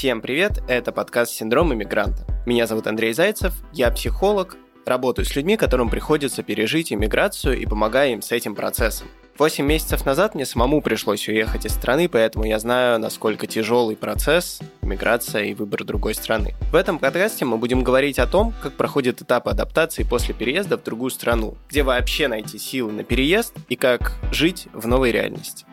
Всем привет, это подкаст «Синдром иммигранта». Меня зовут Андрей Зайцев, я психолог, работаю с людьми, которым приходится пережить иммиграцию и помогаю им с этим процессом. Восемь месяцев назад мне самому пришлось уехать из страны, поэтому я знаю, насколько тяжелый процесс миграция и выбор другой страны. В этом подкасте мы будем говорить о том, как проходит этап адаптации после переезда в другую страну, где вообще найти силы на переезд и как жить в новой реальности.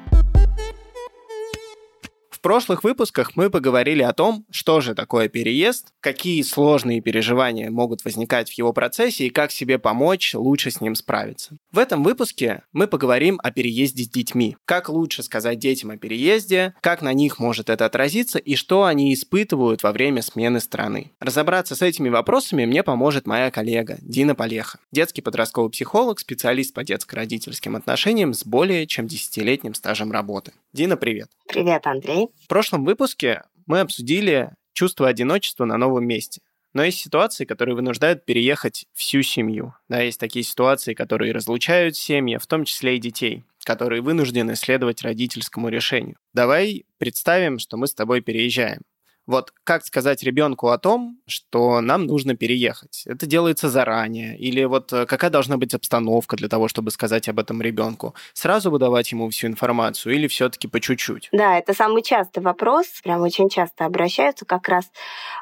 В прошлых выпусках мы поговорили о том, что же такое переезд, какие сложные переживания могут возникать в его процессе и как себе помочь лучше с ним справиться. В этом выпуске мы поговорим о переезде с детьми. Как лучше сказать детям о переезде, как на них может это отразиться и что они испытывают во время смены страны. Разобраться с этими вопросами мне поможет моя коллега Дина Полеха, детский подростковый психолог, специалист по детско-родительским отношениям с более чем десятилетним стажем работы. Дина, привет. Привет, Андрей. В прошлом выпуске мы обсудили чувство одиночества на новом месте. Но есть ситуации, которые вынуждают переехать всю семью. Да, есть такие ситуации, которые разлучают семьи, в том числе и детей, которые вынуждены следовать родительскому решению. Давай представим, что мы с тобой переезжаем. Вот как сказать ребенку о том, что нам нужно переехать? Это делается заранее? Или вот э, какая должна быть обстановка для того, чтобы сказать об этом ребенку? Сразу выдавать ему всю информацию или все-таки по чуть-чуть? Да, это самый частый вопрос. Прям очень часто обращаются. Как раз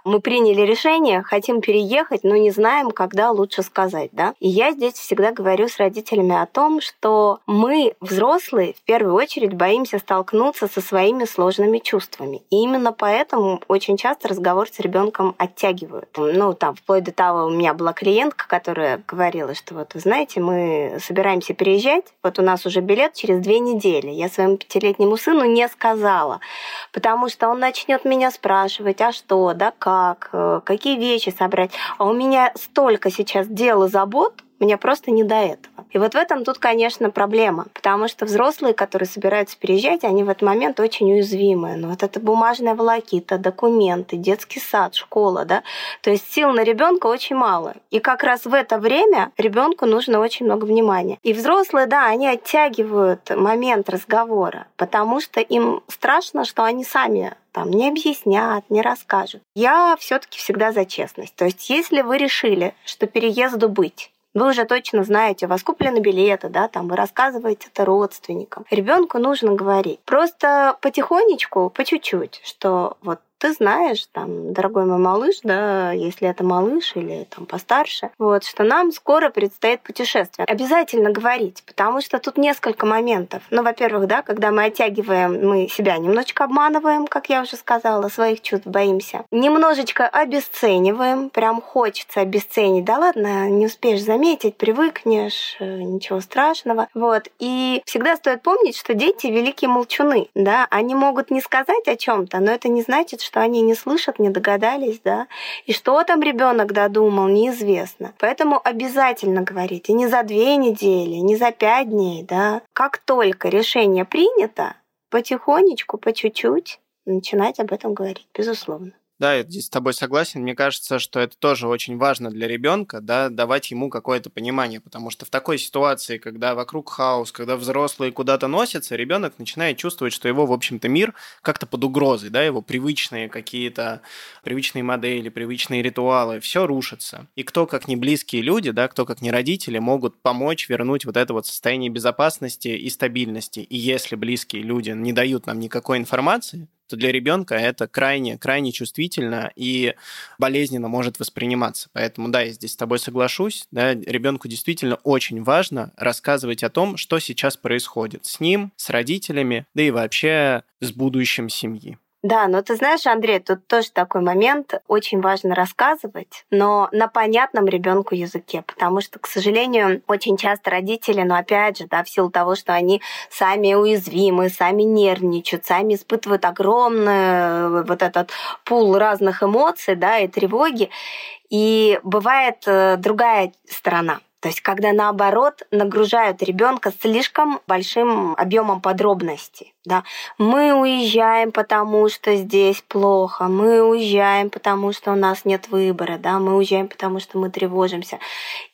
мы приняли решение, хотим переехать, но не знаем, когда лучше сказать. Да? И я здесь всегда говорю с родителями о том, что мы, взрослые, в первую очередь боимся столкнуться со своими сложными чувствами. И именно поэтому очень часто разговор с ребенком оттягивают. Ну, там, вплоть до того, у меня была клиентка, которая говорила, что вот, вы знаете, мы собираемся переезжать, вот у нас уже билет через две недели. Я своему пятилетнему сыну не сказала, потому что он начнет меня спрашивать, а что, да как, э, какие вещи собрать. А у меня столько сейчас дел и забот, мне просто не до этого. И вот в этом тут, конечно, проблема, потому что взрослые, которые собираются переезжать, они в этот момент очень уязвимые. Но вот это бумажная волокита, документы, детский сад, школа, да, то есть сил на ребенка очень мало. И как раз в это время ребенку нужно очень много внимания. И взрослые, да, они оттягивают момент разговора, потому что им страшно, что они сами там не объяснят, не расскажут. Я все-таки всегда за честность. То есть, если вы решили, что переезду быть, вы уже точно знаете, у вас куплены билеты, да, там вы рассказываете это родственникам. Ребенку нужно говорить. Просто потихонечку, по чуть-чуть, что вот ты знаешь, там, дорогой мой малыш, да, если это малыш или там постарше, вот, что нам скоро предстоит путешествие. Обязательно говорить, потому что тут несколько моментов. Ну, во-первых, да, когда мы оттягиваем, мы себя немножечко обманываем, как я уже сказала, своих чувств боимся. Немножечко обесцениваем, прям хочется обесценить. Да ладно, не успеешь заметить, привыкнешь, э, ничего страшного. Вот. И всегда стоит помнить, что дети великие молчуны, да, они могут не сказать о чем-то, но это не значит, что они не слышат, не догадались, да, и что там ребенок додумал, неизвестно. Поэтому обязательно говорите не за две недели, не за пять дней, да. Как только решение принято, потихонечку, по чуть-чуть начинать об этом говорить, безусловно. Да, я здесь с тобой согласен. Мне кажется, что это тоже очень важно для ребенка, да, давать ему какое-то понимание, потому что в такой ситуации, когда вокруг хаос, когда взрослые куда-то носятся, ребенок начинает чувствовать, что его, в общем-то, мир как-то под угрозой, да, его привычные какие-то, привычные модели, привычные ритуалы, все рушится. И кто, как не близкие люди, да, кто, как не родители, могут помочь вернуть вот это вот состояние безопасности и стабильности. И если близкие люди не дают нам никакой информации, то для ребенка это крайне, крайне чувствительно и болезненно может восприниматься. Поэтому, да, я здесь с тобой соглашусь. Да, ребенку действительно очень важно рассказывать о том, что сейчас происходит с ним, с родителями, да и вообще с будущим семьи. Да, но ты знаешь, Андрей, тут тоже такой момент, очень важно рассказывать, но на понятном ребенку языке, потому что, к сожалению, очень часто родители, но опять же, да, в силу того, что они сами уязвимы, сами нервничают, сами испытывают огромный вот этот пул разных эмоций, да, и тревоги, и бывает э, другая сторона. То есть, когда наоборот нагружают ребенка слишком большим объемом подробностей. Да? Мы уезжаем, потому что здесь плохо, мы уезжаем, потому что у нас нет выбора, да? мы уезжаем, потому что мы тревожимся.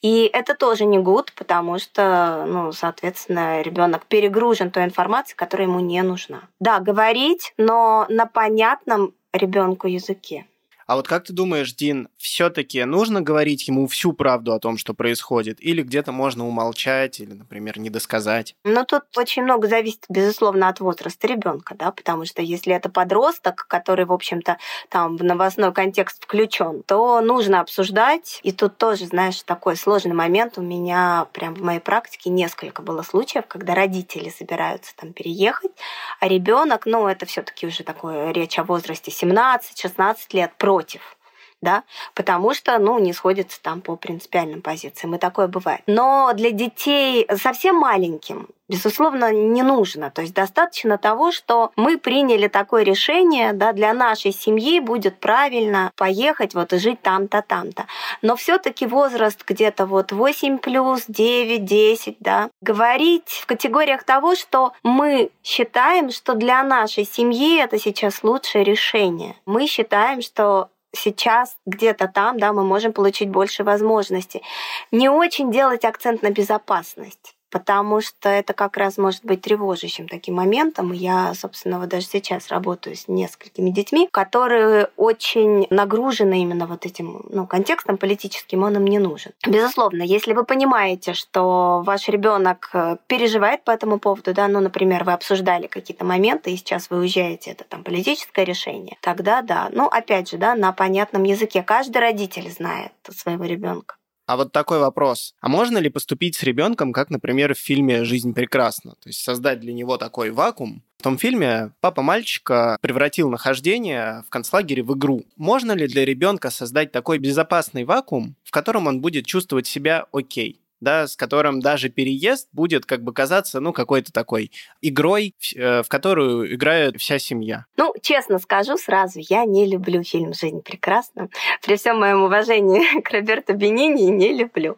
И это тоже не гуд, потому что, ну, соответственно, ребенок перегружен той информацией, которая ему не нужна. Да, говорить, но на понятном ребенку языке. А вот как ты думаешь, Дин, все-таки нужно говорить ему всю правду о том, что происходит, или где-то можно умолчать, или, например, не досказать? Ну, тут очень много зависит, безусловно, от возраста ребенка, да, потому что если это подросток, который, в общем-то, там в новостной контекст включен, то нужно обсуждать. И тут тоже, знаешь, такой сложный момент. У меня прям в моей практике несколько было случаев, когда родители собираются там переехать, а ребенок, ну, это все-таки уже такое речь о возрасте 17-16 лет, против против да, потому что, ну, не сходится там по принципиальным позициям, и такое бывает. Но для детей совсем маленьким, безусловно, не нужно. То есть достаточно того, что мы приняли такое решение, да, для нашей семьи будет правильно поехать вот и жить там-то, там-то. Но все таки возраст где-то вот 8 плюс, 9, 10, да, говорить в категориях того, что мы считаем, что для нашей семьи это сейчас лучшее решение. Мы считаем, что сейчас где-то там, да, мы можем получить больше возможностей. Не очень делать акцент на безопасность потому что это как раз может быть тревожащим таким моментом. Я, собственно, вот даже сейчас работаю с несколькими детьми, которые очень нагружены именно вот этим ну, контекстом политическим, он им не нужен. Безусловно, если вы понимаете, что ваш ребенок э, переживает по этому поводу, да, ну, например, вы обсуждали какие-то моменты, и сейчас вы уезжаете, это там политическое решение, тогда да. Ну, опять же, да, на понятном языке. Каждый родитель знает своего ребенка. А вот такой вопрос. А можно ли поступить с ребенком, как, например, в фильме «Жизнь прекрасна»? То есть создать для него такой вакуум. В том фильме папа мальчика превратил нахождение в концлагере в игру. Можно ли для ребенка создать такой безопасный вакуум, в котором он будет чувствовать себя окей? Да, с которым даже переезд будет как бы казаться, ну, какой-то такой игрой, э, в которую играет вся семья. Ну, честно скажу сразу, я не люблю фильм «Жизнь прекрасна». При всем моем уважении к Роберту Бенини не люблю.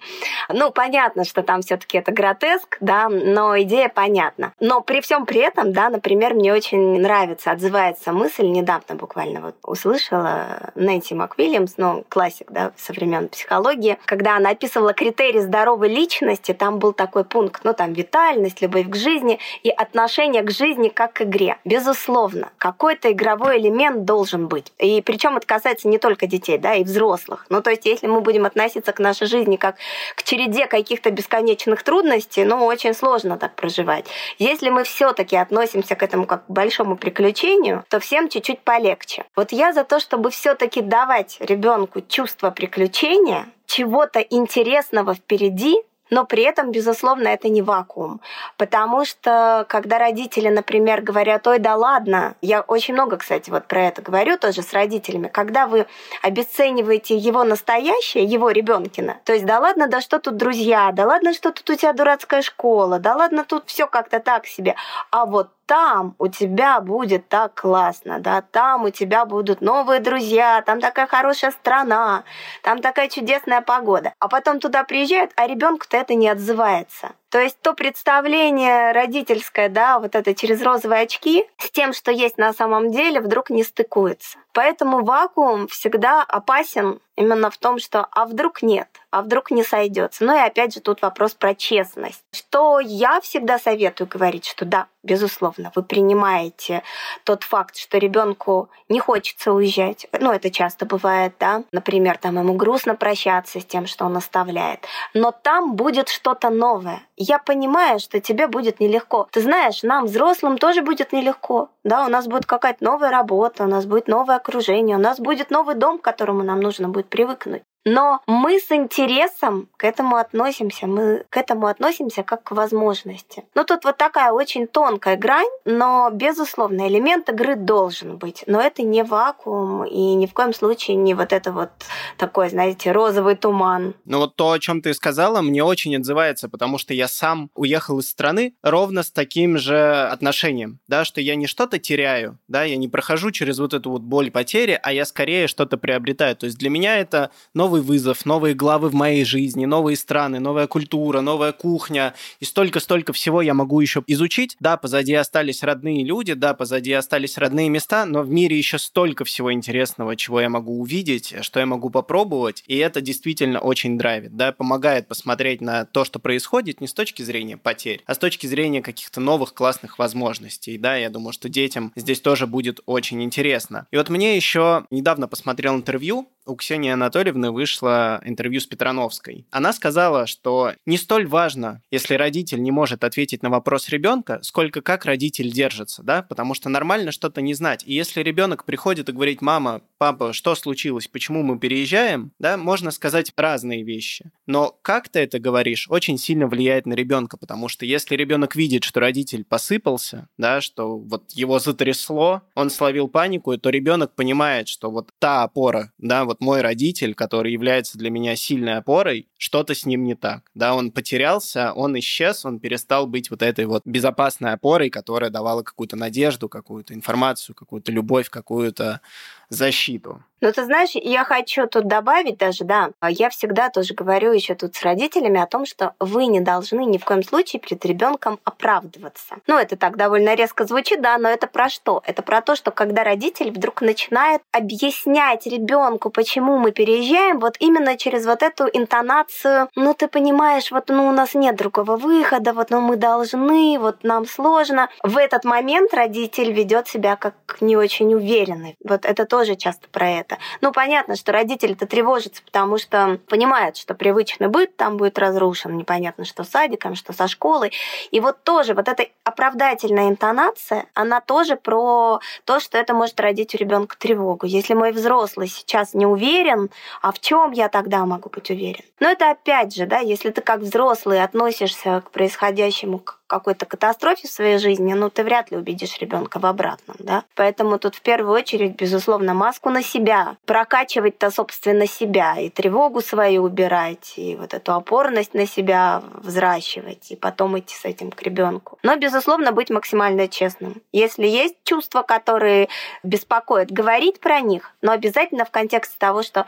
Ну, понятно, что там все таки это гротеск, да, но идея понятна. Но при всем при этом, да, например, мне очень нравится, отзывается мысль, недавно буквально вот услышала Нэнси МакВильямс, ну, классик, да, со времен психологии, когда она описывала критерии здоровой личности там был такой пункт, ну там витальность, любовь к жизни и отношение к жизни как к игре. Безусловно, какой-то игровой элемент должен быть. И причем это касается не только детей, да, и взрослых. Ну то есть если мы будем относиться к нашей жизни как к череде каких-то бесконечных трудностей, ну очень сложно так проживать. Если мы все-таки относимся к этому как к большому приключению, то всем чуть-чуть полегче. Вот я за то, чтобы все-таки давать ребенку чувство приключения, чего-то интересного впереди, но при этом, безусловно, это не вакуум. Потому что, когда родители, например, говорят, ой, да ладно, я очень много, кстати, вот про это говорю тоже с родителями, когда вы обесцениваете его настоящее, его ребенкина, то есть, да ладно, да что тут друзья, да ладно, что тут у тебя дурацкая школа, да ладно, тут все как-то так себе, а вот там у тебя будет так классно, да, там у тебя будут новые друзья, там такая хорошая страна, там такая чудесная погода. А потом туда приезжают, а ребенку-то это не отзывается. То есть то представление родительское, да, вот это через розовые очки, с тем, что есть на самом деле, вдруг не стыкуется. Поэтому вакуум всегда опасен именно в том, что а вдруг нет, а вдруг не сойдется. Ну и опять же тут вопрос про честность. Что я всегда советую говорить, что да, безусловно, вы принимаете тот факт, что ребенку не хочется уезжать. Ну, это часто бывает, да. Например, там ему грустно прощаться с тем, что он оставляет. Но там будет что-то новое я понимаю, что тебе будет нелегко. Ты знаешь, нам, взрослым, тоже будет нелегко. Да, у нас будет какая-то новая работа, у нас будет новое окружение, у нас будет новый дом, к которому нам нужно будет привыкнуть. Но мы с интересом к этому относимся, мы к этому относимся как к возможности. Ну тут вот такая очень тонкая грань, но, безусловно, элемент игры должен быть. Но это не вакуум и ни в коем случае не вот это вот такой, знаете, розовый туман. Ну вот то, о чем ты сказала, мне очень отзывается, потому что я сам уехал из страны ровно с таким же отношением, да, что я не что-то теряю, да, я не прохожу через вот эту вот боль потери, а я скорее что-то приобретаю. То есть для меня это новый новый вызов, новые главы в моей жизни, новые страны, новая культура, новая кухня, и столько-столько всего я могу еще изучить. Да, позади остались родные люди, да, позади остались родные места, но в мире еще столько всего интересного, чего я могу увидеть, что я могу попробовать, и это действительно очень драйвит, да, помогает посмотреть на то, что происходит не с точки зрения потерь, а с точки зрения каких-то новых классных возможностей, да, я думаю, что детям здесь тоже будет очень интересно. И вот мне еще недавно посмотрел интервью у Ксении Анатольевны вышло интервью с Петрановской. Она сказала, что не столь важно, если родитель не может ответить на вопрос ребенка, сколько как родитель держится, да, потому что нормально что-то не знать. И если ребенок приходит и говорит, мама, папа, что случилось, почему мы переезжаем, да, можно сказать разные вещи. Но как ты это говоришь, очень сильно влияет на ребенка, потому что если ребенок видит, что родитель посыпался, да, что вот его затрясло, он словил панику, то ребенок понимает, что вот та опора, да, вот вот мой родитель, который является для меня сильной опорой, что-то с ним не так. Да, он потерялся, он исчез, он перестал быть вот этой вот безопасной опорой, которая давала какую-то надежду, какую-то информацию, какую-то любовь, какую-то защиту. Ну, ты знаешь, я хочу тут добавить даже, да, я всегда тоже говорю еще тут с родителями о том, что вы не должны ни в коем случае перед ребенком оправдываться. Ну, это так довольно резко звучит, да, но это про что? Это про то, что когда родитель вдруг начинает объяснять ребенку, почему мы переезжаем, вот именно через вот эту интонацию, ну, ты понимаешь, вот, ну, у нас нет другого выхода, вот, ну, мы должны, вот, нам сложно. В этот момент родитель ведет себя как не очень уверенный. Вот это тоже часто про это. Ну, понятно, что родители-то тревожатся, потому что понимают, что привычный быт там будет разрушен, непонятно, что с садиком, что со школой. И вот тоже вот эта оправдательная интонация, она тоже про то, что это может родить у ребенка тревогу. Если мой взрослый сейчас не уверен, а в чем я тогда могу быть уверен? Но это опять же, да, если ты как взрослый относишься к происходящему какой-то катастрофе в своей жизни, ну, ты вряд ли убедишь ребенка в обратном, да. Поэтому тут в первую очередь, безусловно, маску на себя. Прокачивать-то, собственно, себя. И тревогу свою убирать, и вот эту опорность на себя взращивать, и потом идти с этим к ребенку. Но, безусловно, быть максимально честным. Если есть чувства, которые беспокоят, говорить про них, но обязательно в контексте того, что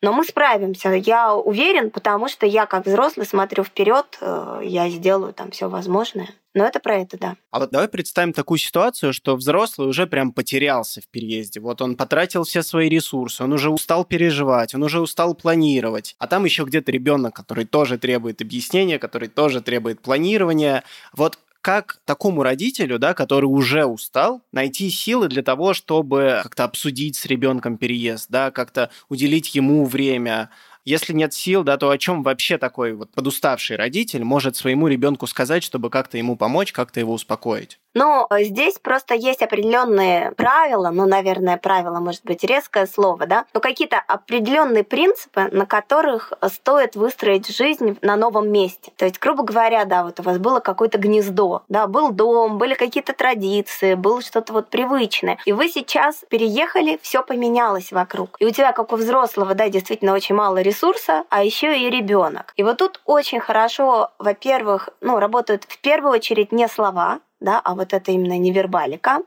но мы справимся. Я уверен, потому что я как взрослый смотрю вперед, э, я сделаю там все возможное. Но это про это, да. А вот давай представим такую ситуацию, что взрослый уже прям потерялся в переезде. Вот он потратил все свои ресурсы, он уже устал переживать, он уже устал планировать. А там еще где-то ребенок, который тоже требует объяснения, который тоже требует планирования. Вот как такому родителю, да, который уже устал, найти силы для того, чтобы как-то обсудить с ребенком переезд, да, как-то уделить ему время, если нет сил, да, то о чем вообще такой вот подуставший родитель может своему ребенку сказать, чтобы как-то ему помочь, как-то его успокоить? Ну, здесь просто есть определенные правила, ну, наверное, правила, может быть, резкое слово, да, но какие-то определенные принципы, на которых стоит выстроить жизнь на новом месте. То есть, грубо говоря, да, вот у вас было какое-то гнездо, да, был дом, были какие-то традиции, было что-то вот привычное, и вы сейчас переехали, все поменялось вокруг. И у тебя, как у взрослого, да, действительно очень мало ресурсов, ресурса, а еще и ребенок. И вот тут очень хорошо, во-первых, ну, работают в первую очередь не слова, да, а вот это именно невербалика.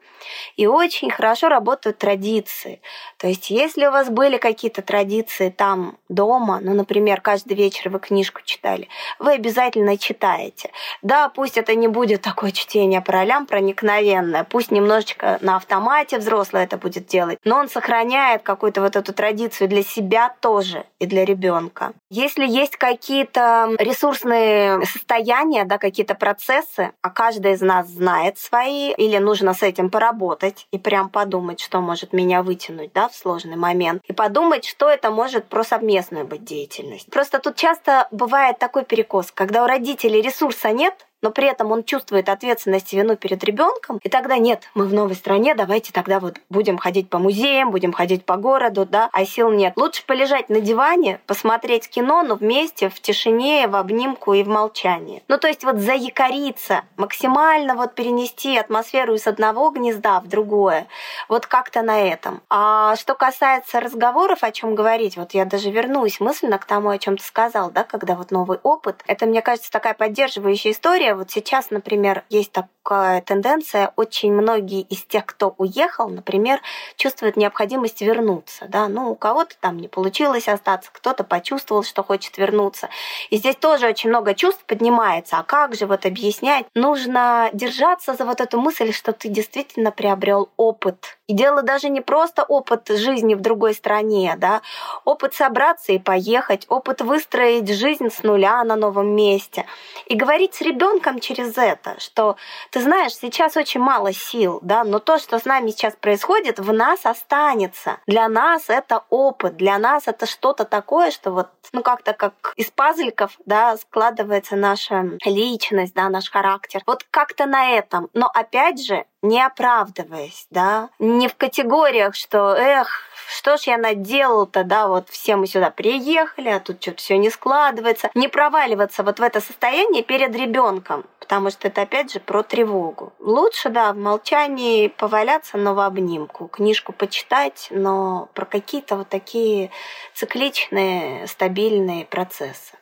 И очень хорошо работают традиции. То есть, если у вас были какие-то традиции там дома, ну, например, каждый вечер вы книжку читали, вы обязательно читаете. Да, пусть это не будет такое чтение по ролям проникновенное, пусть немножечко на автомате взрослый это будет делать, но он сохраняет какую-то вот эту традицию для себя тоже и для ребенка. Если есть какие-то ресурсные состояния, да, какие-то процессы, а каждый из нас знает свои, или нужно с этим поработать и прям подумать, что может меня вытянуть да, в сложный момент, и подумать, что это может про совместную быть деятельность. Просто тут часто бывает такой перекос, когда у родителей ресурса нет, но при этом он чувствует ответственность и вину перед ребенком, и тогда нет, мы в новой стране, давайте тогда вот будем ходить по музеям, будем ходить по городу, да, а сил нет. Лучше полежать на диване, посмотреть кино, но вместе, в тишине, в обнимку и в молчании. Ну, то есть вот заякориться, максимально вот перенести атмосферу из одного гнезда в другое, вот как-то на этом. А что касается разговоров, о чем говорить, вот я даже вернусь мысленно к тому, о чем ты сказал, да, когда вот новый опыт, это, мне кажется, такая поддерживающая история, более, вот сейчас, например, есть такая тенденция, очень многие из тех, кто уехал, например, чувствуют необходимость вернуться. Да? Ну, у кого-то там не получилось остаться, кто-то почувствовал, что хочет вернуться. И здесь тоже очень много чувств поднимается. А как же вот объяснять? Нужно держаться за вот эту мысль, что ты действительно приобрел опыт. И дело даже не просто опыт жизни в другой стране, да, опыт собраться и поехать, опыт выстроить жизнь с нуля на новом месте. И говорить с ребенком через это, что ты знаешь, сейчас очень мало сил, да, но то, что с нами сейчас происходит, в нас останется. Для нас это опыт, для нас это что-то такое, что вот, ну как-то как из пазликов, да, складывается наша личность, да, наш характер. Вот как-то на этом. Но опять же, не оправдываясь, да, не в категориях, что, эх, что ж я наделал-то, да, вот все мы сюда приехали, а тут что-то все не складывается. Не проваливаться вот в это состояние перед ребенком, потому что это опять же про тревогу. Лучше, да, в молчании поваляться, но в обнимку, книжку почитать, но про какие-то вот такие цикличные, стабильные процессы.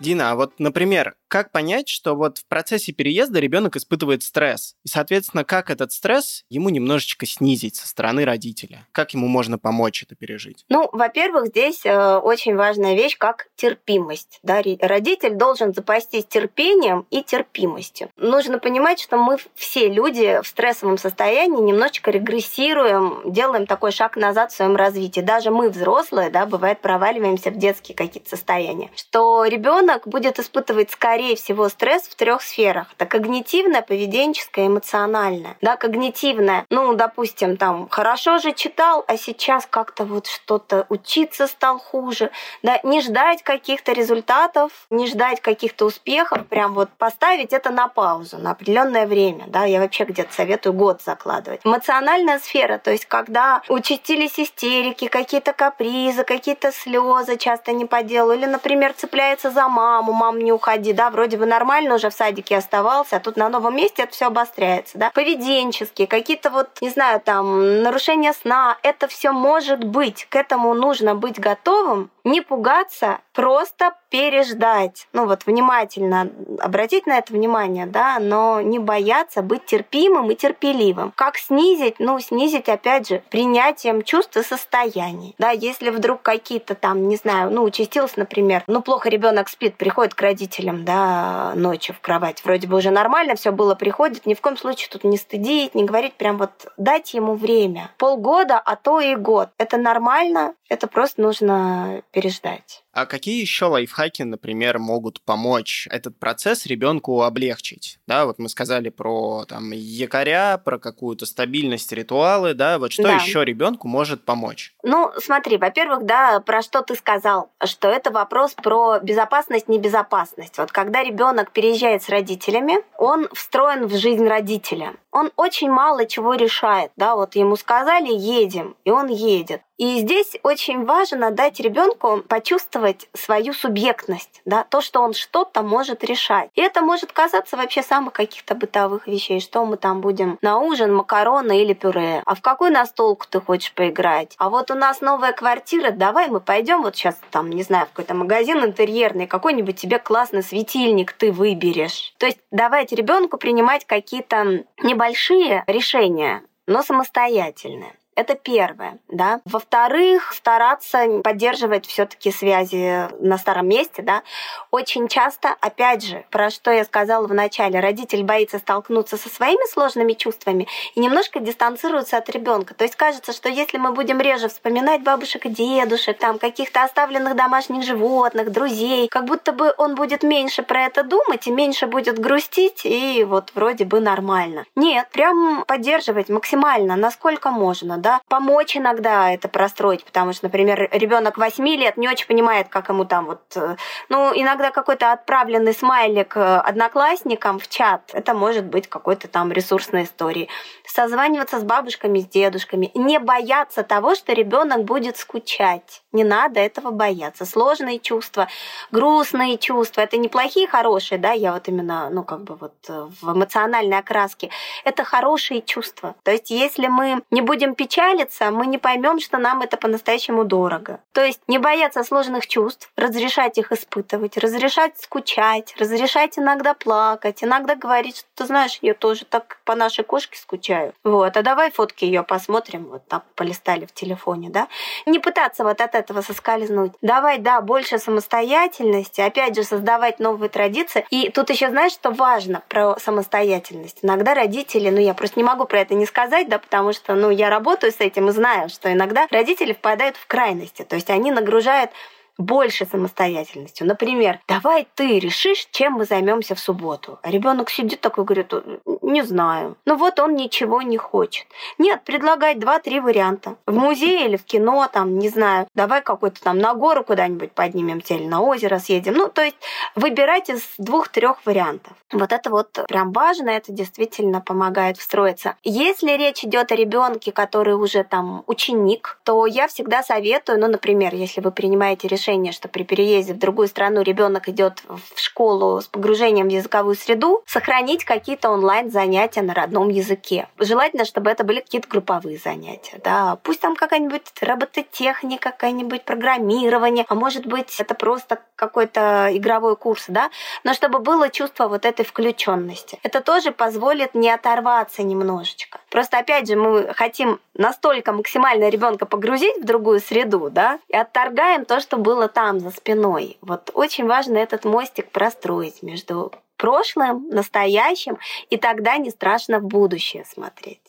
Дина, а вот, например, как понять, что вот в процессе переезда ребенок испытывает стресс? И, соответственно, как этот стресс ему немножечко снизить со стороны родителя? Как ему можно помочь это пережить? Ну, во-первых, здесь э, очень важная вещь, как терпимость. Да? Родитель должен запастись терпением и терпимостью. Нужно понимать, что мы все люди в стрессовом состоянии немножечко регрессируем, делаем такой шаг назад в своем развитии. Даже мы, взрослые, да, бывает, проваливаемся в детские какие-то состояния. Что ребенок будет испытывать скорее скорее всего, стресс в трех сферах. Это когнитивное, поведенческое, эмоциональное. Да, когнитивное. Ну, допустим, там, хорошо же читал, а сейчас как-то вот что-то учиться стал хуже. Да, не ждать каких-то результатов, не ждать каких-то успехов, прям вот поставить это на паузу на определенное время. Да, я вообще где-то советую год закладывать. Эмоциональная сфера, то есть когда участились истерики, какие-то капризы, какие-то слезы, часто не по делу, или, например, цепляется за маму, мам, не уходи, да, вроде бы нормально уже в садике оставался, а тут на новом месте это все обостряется, да. Поведенческие, какие-то вот, не знаю, там, нарушения сна, это все может быть. К этому нужно быть готовым, не пугаться, просто переждать. Ну вот внимательно обратить на это внимание, да, но не бояться быть терпимым и терпеливым. Как снизить? Ну, снизить, опять же, принятием чувств и состояний. Да, если вдруг какие-то там, не знаю, ну, участилось, например, ну, плохо ребенок спит, приходит к родителям, да, ночью в кровать, вроде бы уже нормально, все было, приходит, ни в коем случае тут не стыдить, не говорить, прям вот дать ему время. Полгода, а то и год. Это нормально, это просто нужно переждать. А какие еще лайфхаки, например, могут помочь этот процесс ребенку облегчить? Да, вот мы сказали про там якоря, про какую-то стабильность, ритуалы, да, вот что да. еще ребенку может помочь? Ну, смотри, во-первых, да, про что ты сказал, что это вопрос про безопасность, небезопасность. Вот когда ребенок переезжает с родителями, он встроен в жизнь родителя. Он очень мало чего решает, да, вот ему сказали едем, и он едет. И здесь очень важно дать ребенку почувствовать свою субъектность, да, то, что он что-то может решать. И это может казаться вообще самых каких-то бытовых вещей, что мы там будем на ужин, макароны или пюре. А в какой настолку ты хочешь поиграть? А вот у нас новая квартира, давай мы пойдем вот сейчас там, не знаю, в какой-то магазин интерьерный, какой-нибудь тебе классный светильник ты выберешь. То есть давайте ребенку принимать какие-то небольшие решения, но самостоятельные. Это первое, да. Во-вторых, стараться поддерживать все-таки связи на старом месте, да. Очень часто, опять же, про что я сказала в начале, родитель боится столкнуться со своими сложными чувствами и немножко дистанцируется от ребенка. То есть кажется, что если мы будем реже вспоминать бабушек и дедушек, там каких-то оставленных домашних животных, друзей, как будто бы он будет меньше про это думать и меньше будет грустить, и вот вроде бы нормально. Нет, прям поддерживать максимально, насколько можно, да, помочь иногда это простроить, потому что, например, ребенок 8 лет не очень понимает, как ему там вот, э, ну, иногда какой-то отправленный смайлик э, одноклассникам в чат, это может быть какой-то там ресурсной историей. Созваниваться с бабушками, с дедушками, не бояться того, что ребенок будет скучать. Не надо этого бояться. Сложные чувства, грустные чувства, это не плохие, хорошие, да, я вот именно, ну, как бы вот э, в эмоциональной окраске, это хорошие чувства. То есть, если мы не будем печалиться, печалиться, мы не поймем, что нам это по-настоящему дорого. То есть не бояться сложных чувств, разрешать их испытывать, разрешать скучать, разрешать иногда плакать, иногда говорить, что ты знаешь, я тоже так по нашей кошке скучаю. Вот, а давай фотки ее посмотрим, вот так полистали в телефоне, да? Не пытаться вот от этого соскользнуть. Давай, да, больше самостоятельности, опять же, создавать новые традиции. И тут еще знаешь, что важно про самостоятельность? Иногда родители, ну я просто не могу про это не сказать, да, потому что, ну, я работаю с этим и знаю, что иногда родители впадают в крайности, то есть они нагружают больше самостоятельностью. Например, давай ты решишь, чем мы займемся в субботу. А ребенок сидит такой, говорит, не знаю. Ну вот он ничего не хочет. Нет, предлагать два-три варианта. В музее или в кино, там, не знаю, давай какой-то там на гору куда-нибудь поднимемся или на озеро съедем. Ну, то есть выбирать из двух-трех вариантов. Вот это вот прям важно, это действительно помогает встроиться. Если речь идет о ребенке, который уже там ученик, то я всегда советую, ну, например, если вы принимаете решение что при переезде в другую страну ребенок идет в школу с погружением в языковую среду, сохранить какие-то онлайн-занятия на родном языке. Желательно, чтобы это были какие-то групповые занятия. Да. Пусть там какая-нибудь робототехника, какая-нибудь программирование, а может быть это просто какой-то игровой курс, да, но чтобы было чувство вот этой включенности. Это тоже позволит не оторваться немножечко. Просто опять же мы хотим настолько максимально ребенка погрузить в другую среду, да, и отторгаем то, что было там за спиной. Вот очень важно этот мостик простроить между прошлым, настоящим, и тогда не страшно в будущее смотреть.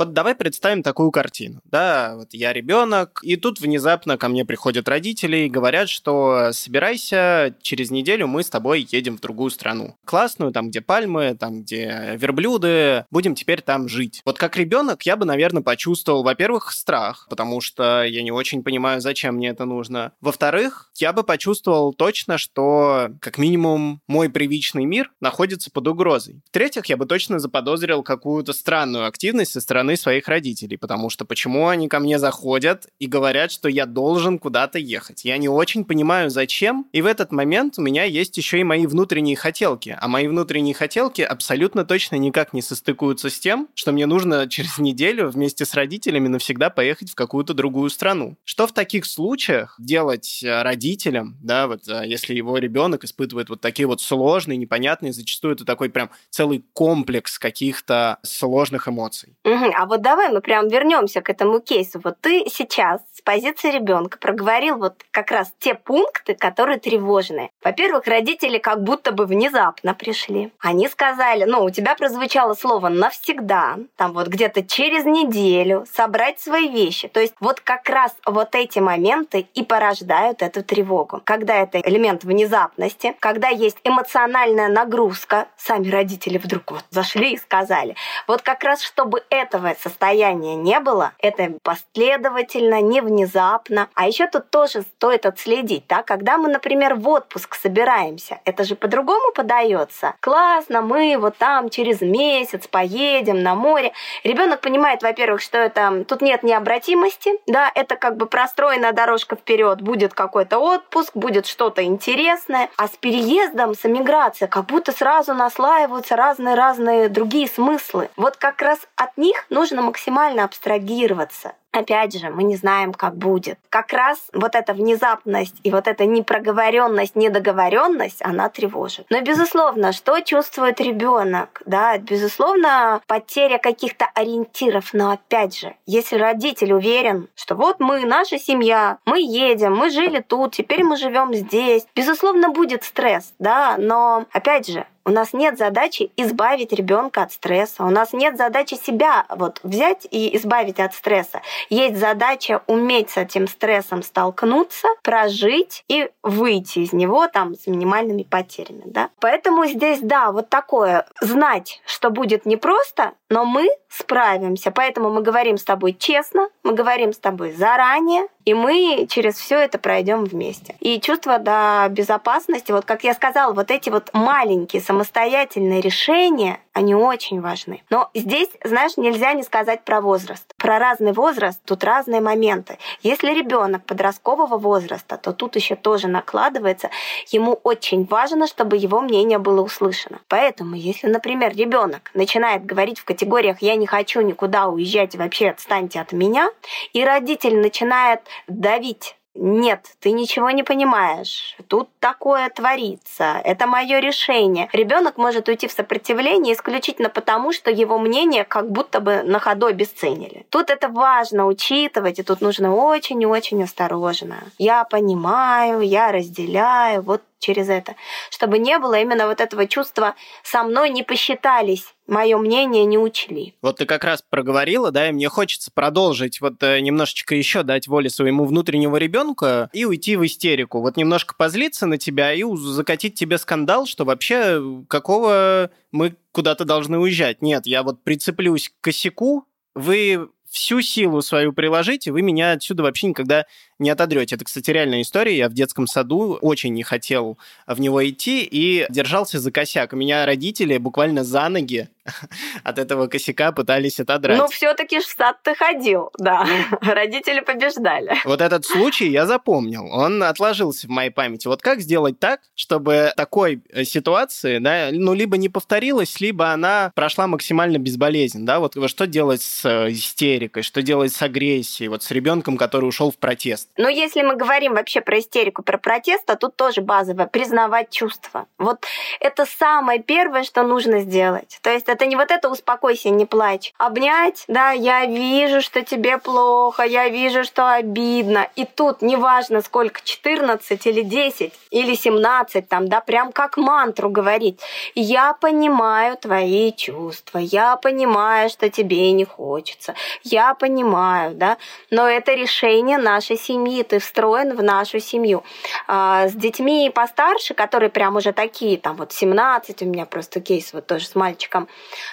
Вот давай представим такую картину. Да, вот я ребенок, и тут внезапно ко мне приходят родители и говорят, что собирайся, через неделю мы с тобой едем в другую страну. Классную, там, где пальмы, там, где верблюды, будем теперь там жить. Вот как ребенок я бы, наверное, почувствовал, во-первых, страх, потому что я не очень понимаю, зачем мне это нужно. Во-вторых, я бы почувствовал точно, что, как минимум, мой привычный мир находится под угрозой. В-третьих, я бы точно заподозрил какую-то странную активность со стороны стороны своих родителей, потому что почему они ко мне заходят и говорят, что я должен куда-то ехать? Я не очень понимаю, зачем, и в этот момент у меня есть еще и мои внутренние хотелки, а мои внутренние хотелки абсолютно точно никак не состыкуются с тем, что мне нужно через неделю вместе с родителями навсегда поехать в какую-то другую страну. Что в таких случаях делать э, родителям, да, вот э, если его ребенок испытывает вот такие вот сложные, непонятные, зачастую это такой прям целый комплекс каких-то сложных эмоций. Угу. А вот давай мы прям вернемся к этому кейсу. Вот ты сейчас с позиции ребенка проговорил вот как раз те пункты, которые тревожные. Во-первых, родители как будто бы внезапно пришли. Они сказали, ну, у тебя прозвучало слово навсегда, там вот где-то через неделю собрать свои вещи. То есть вот как раз вот эти моменты и порождают эту тревогу. Когда это элемент внезапности, когда есть эмоциональная нагрузка, сами родители вдруг вот зашли и сказали. Вот как раз чтобы этого стрессовое состояние не было, это последовательно, не внезапно. А еще тут тоже стоит отследить, да, когда мы, например, в отпуск собираемся, это же по-другому подается. Классно, мы вот там через месяц поедем на море. Ребенок понимает, во-первых, что это тут нет необратимости, да, это как бы простроенная дорожка вперед, будет какой-то отпуск, будет что-то интересное. А с переездом, с эмиграцией, как будто сразу наслаиваются разные-разные другие смыслы. Вот как раз от них нужно максимально абстрагироваться. Опять же, мы не знаем, как будет. Как раз вот эта внезапность и вот эта непроговоренность, недоговоренность, она тревожит. Но, безусловно, что чувствует ребенок? Да, безусловно, потеря каких-то ориентиров. Но опять же, если родитель уверен, что вот мы, наша семья, мы едем, мы жили тут, теперь мы живем здесь, безусловно, будет стресс, да, но опять же, у нас нет задачи избавить ребенка от стресса. У нас нет задачи себя вот взять и избавить от стресса. Есть задача уметь с этим стрессом столкнуться, прожить и выйти из него там с минимальными потерями. Да? Поэтому здесь, да, вот такое знать, что будет непросто, но мы справимся. Поэтому мы говорим с тобой честно, мы говорим с тобой заранее, и мы через все это пройдем вместе. И чувство до безопасности, вот как я сказала, вот эти вот маленькие самостоятельные решения, они очень важны. Но здесь, знаешь, нельзя не сказать про возраст. Про разный возраст тут разные моменты. Если ребенок подросткового возраста, то тут еще тоже накладывается, ему очень важно, чтобы его мнение было услышано. Поэтому, если, например, ребенок начинает говорить в категориях «я не хочу никуда уезжать, вообще отстаньте от меня», и родитель начинает давить нет, ты ничего не понимаешь. Тут такое творится. Это мое решение. Ребенок может уйти в сопротивление исключительно потому, что его мнение как будто бы на ходу обесценили. Тут это важно учитывать, и тут нужно очень и очень осторожно. Я понимаю, я разделяю. Вот через это, чтобы не было именно вот этого чувства «со мной не посчитались», мое мнение не учли. Вот ты как раз проговорила, да, и мне хочется продолжить, вот э, немножечко еще дать воле своему внутреннему ребенку и уйти в истерику. Вот немножко позлиться на тебя и закатить тебе скандал, что вообще какого мы куда-то должны уезжать. Нет, я вот прицеплюсь к косяку, вы всю силу свою приложите, вы меня отсюда вообще никогда не отодрете. Это, кстати, реальная история. Я в детском саду очень не хотел в него идти и держался за косяк. Меня родители буквально за ноги от этого косяка пытались отодрать. Ну, все-таки в сад ты ходил, да. Родители побеждали. Вот этот случай я запомнил. Он отложился в моей памяти. Вот как сделать так, чтобы такой э, ситуации, да, ну, либо не повторилась, либо она прошла максимально безболезненно, да, вот что делать с э, истерикой, что делать с агрессией, вот с ребенком, который ушел в протест. Но если мы говорим вообще про истерику, про протест, то тут тоже базовое – признавать чувства. Вот это самое первое, что нужно сделать. То есть это не вот это «успокойся, не плачь». Обнять, да, я вижу, что тебе плохо, я вижу, что обидно. И тут неважно, сколько, 14 или 10 или 17, там, да, прям как мантру говорить. Я понимаю твои чувства, я понимаю, что тебе не хочется, я понимаю, да, но это решение нашей семьи семьи, ты встроен в нашу семью. А, с детьми постарше, которые прям уже такие, там вот 17, у меня просто кейс вот тоже с мальчиком,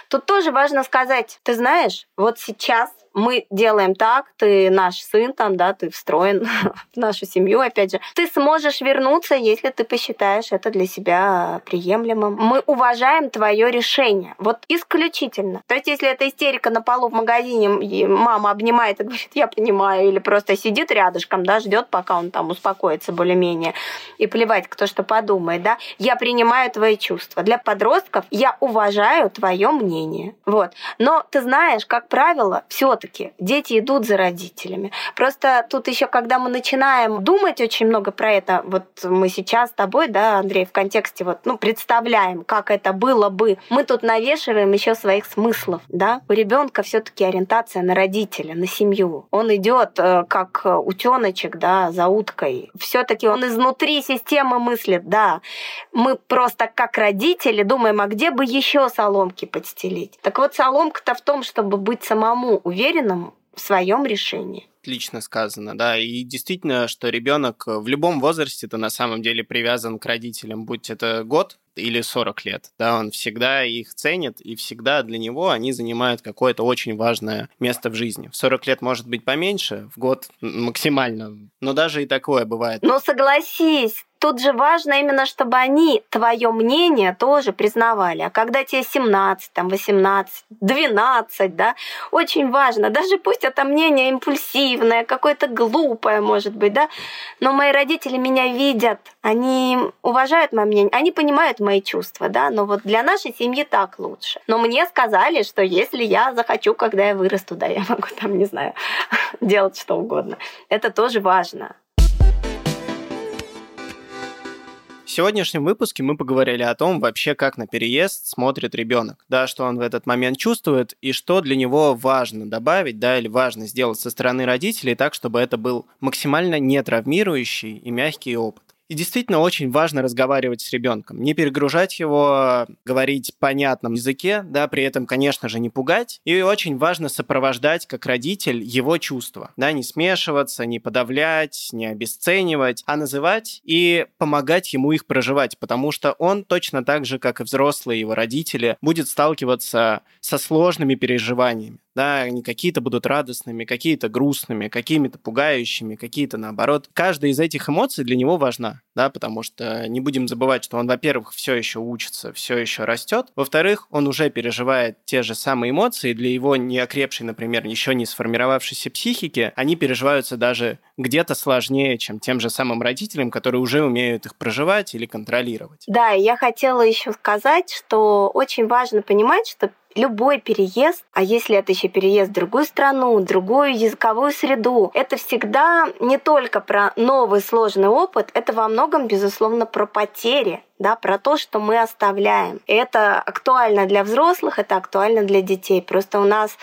тут тоже важно сказать, ты знаешь, вот сейчас мы делаем так, ты наш сын там, да, ты встроен в нашу семью, опять же. Ты сможешь вернуться, если ты посчитаешь это для себя приемлемым. Мы уважаем твое решение. Вот исключительно. То есть, если это истерика на полу в магазине, мама обнимает и говорит, я понимаю, или просто сидит рядышком, да, ждет, пока он там успокоится более-менее, и плевать, кто что подумает, да, я принимаю твои чувства. Для подростков я уважаю твое мнение. Вот. Но ты знаешь, как правило, все-таки все-таки дети идут за родителями. Просто тут еще, когда мы начинаем думать очень много про это, вот мы сейчас с тобой, да, Андрей, в контексте вот, ну, представляем, как это было бы, мы тут навешиваем еще своих смыслов, да. У ребенка все-таки ориентация на родителя, на семью. Он идет э, как утеночек, да, за уткой. Все-таки он изнутри системы мыслит, да. Мы просто как родители думаем, а где бы еще соломки подстелить? Так вот, соломка-то в том, чтобы быть самому уверенным уверенным в своем решении. Отлично сказано, да. И действительно, что ребенок в любом возрасте-то на самом деле привязан к родителям, будь это год или 40 лет. Да, он всегда их ценит, и всегда для него они занимают какое-то очень важное место в жизни. В 40 лет может быть поменьше, в год максимально. Но даже и такое бывает. Но согласись, Тут же важно именно, чтобы они твое мнение тоже признавали. А когда тебе 17, там, 18, 12, да, очень важно, даже пусть это мнение импульсивное, какое-то глупое, может быть, да, но мои родители меня видят, они уважают мое мнение, они понимают мои чувства, да, но вот для нашей семьи так лучше. Но мне сказали, что если я захочу, когда я вырасту, да, я могу там, не знаю, делать что угодно. Это тоже важно. В сегодняшнем выпуске мы поговорили о том вообще, как на переезд смотрит ребенок, да, что он в этот момент чувствует и что для него важно добавить, да, или важно сделать со стороны родителей так, чтобы это был максимально не травмирующий и мягкий опыт. И действительно очень важно разговаривать с ребенком, не перегружать его, говорить понятном языке, да, при этом, конечно же, не пугать. И очень важно сопровождать как родитель его чувства, да, не смешиваться, не подавлять, не обесценивать, а называть и помогать ему их проживать, потому что он точно так же, как и взрослые его родители, будет сталкиваться со сложными переживаниями да, они какие-то будут радостными, какие-то грустными, какими-то пугающими, какие-то наоборот. Каждая из этих эмоций для него важна, да, потому что не будем забывать, что он, во-первых, все еще учится, все еще растет, во-вторых, он уже переживает те же самые эмоции, для его неокрепшей, например, еще не сформировавшейся психики, они переживаются даже где-то сложнее, чем тем же самым родителям, которые уже умеют их проживать или контролировать. Да, я хотела еще сказать, что очень важно понимать, что любой переезд, а если это еще переезд в другую страну, другую языковую среду, это всегда не только про новый сложный опыт, это во многом, безусловно, про потери, да, про то, что мы оставляем. Это актуально для взрослых, это актуально для детей. Просто у нас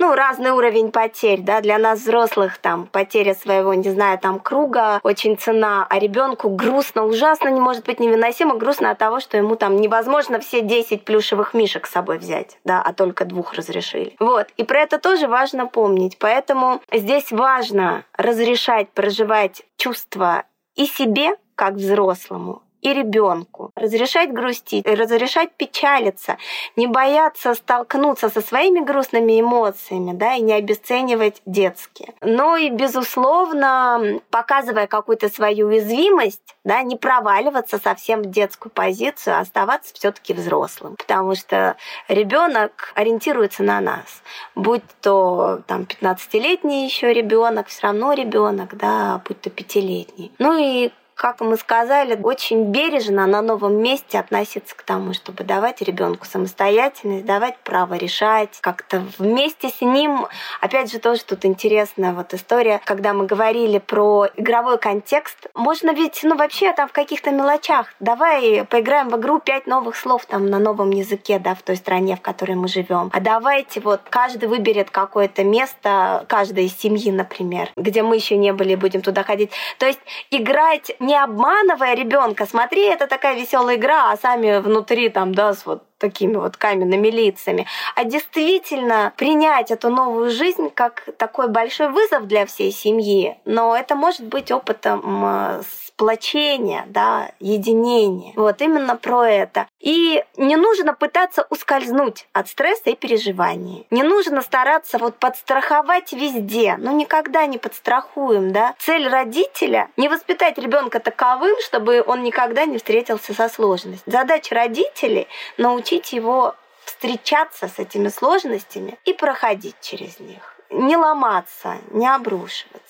ну, разный уровень потерь, да, для нас взрослых там потеря своего, не знаю, там круга очень цена, а ребенку грустно, ужасно, не может быть невыносимо грустно от того, что ему там невозможно все 10 плюшевых мишек с собой взять, да, а только двух разрешили. Вот, и про это тоже важно помнить, поэтому здесь важно разрешать проживать чувства и себе, как взрослому, и ребенку. Разрешать грустить, разрешать печалиться, не бояться столкнуться со своими грустными эмоциями, да, и не обесценивать детские. Но и, безусловно, показывая какую-то свою уязвимость, да, не проваливаться совсем в детскую позицию, а оставаться все-таки взрослым. Потому что ребенок ориентируется на нас. Будь то там 15-летний еще ребенок, все равно ребенок, да, будь то пятилетний. Ну и как мы сказали, очень бережно на новом месте относиться к тому, чтобы давать ребенку самостоятельность, давать право решать, как-то вместе с ним. Опять же, тоже тут интересная вот история, когда мы говорили про игровой контекст. Можно ведь, ну вообще там в каких-то мелочах, давай поиграем в игру пять новых слов там на новом языке, да, в той стране, в которой мы живем. А давайте вот каждый выберет какое-то место, каждая из семьи, например, где мы еще не были, будем туда ходить. То есть играть не обманывая ребенка, смотри, это такая веселая игра, а сами внутри там, да, с вот такими вот каменными лицами, а действительно принять эту новую жизнь как такой большой вызов для всей семьи. Но это может быть опытом сплочения, да, единения. Вот именно про это. И не нужно пытаться ускользнуть от стресса и переживаний. Не нужно стараться вот подстраховать везде. Ну, никогда не подстрахуем, да. Цель родителя — не воспитать ребенка таковым, чтобы он никогда не встретился со сложностью. Задача родителей — научить его встречаться с этими сложностями и проходить через них. Не ломаться, не обрушиваться.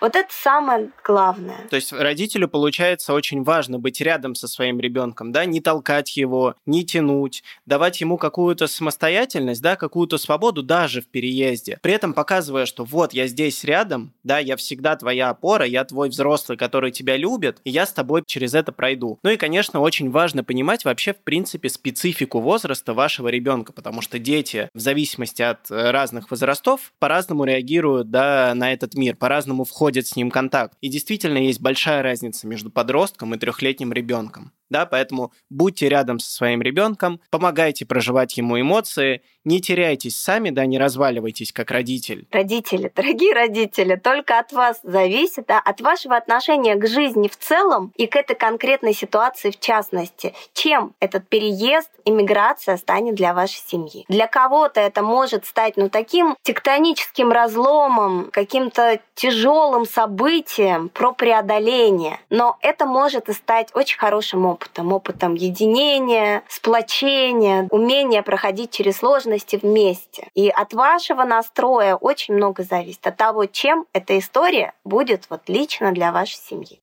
Вот это самое главное. То есть родителю, получается, очень важно быть рядом со своим ребенком, да, не толкать его, не тянуть, давать ему какую-то самостоятельность, да, какую-то свободу даже в переезде. При этом показывая, что вот я здесь рядом, да, я всегда твоя опора, я твой взрослый, который тебя любит, и я с тобой через это пройду. Ну и, конечно, очень важно понимать вообще, в принципе, специфику возраста вашего ребенка, потому что дети, в зависимости от э, разных возрастов, по-разному реагируют, да, на этот мир, по-разному входит с ним контакт. И действительно есть большая разница между подростком и трехлетним ребенком да, поэтому будьте рядом со своим ребенком, помогайте проживать ему эмоции, не теряйтесь сами, да, не разваливайтесь как родитель. Родители, дорогие родители, только от вас зависит, да, от вашего отношения к жизни в целом и к этой конкретной ситуации в частности. Чем этот переезд, иммиграция станет для вашей семьи? Для кого-то это может стать, ну, таким тектоническим разломом, каким-то тяжелым событием про преодоление, но это может и стать очень хорошим опытом опытом, единения, сплочения, умения проходить через сложности вместе. И от вашего настроя очень много зависит от того, чем эта история будет вот лично для вашей семьи.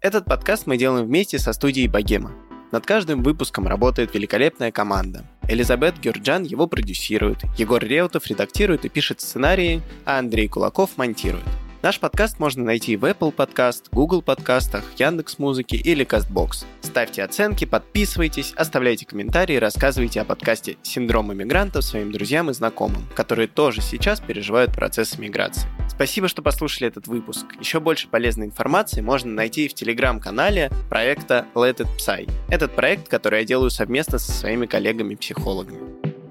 Этот подкаст мы делаем вместе со студией Богема. Над каждым выпуском работает великолепная команда. Элизабет Гюрджан его продюсирует, Егор Реутов редактирует и пишет сценарии, а Андрей Кулаков монтирует. Наш подкаст можно найти в Apple Podcast, Google подкастах, Яндекс Музыке или Castbox. Ставьте оценки, подписывайтесь, оставляйте комментарии, рассказывайте о подкасте «Синдром иммигрантов» своим друзьям и знакомым, которые тоже сейчас переживают процесс миграции. Спасибо, что послушали этот выпуск. Еще больше полезной информации можно найти в телеграм-канале проекта Let It Psy. Этот проект, который я делаю совместно со своими коллегами-психологами.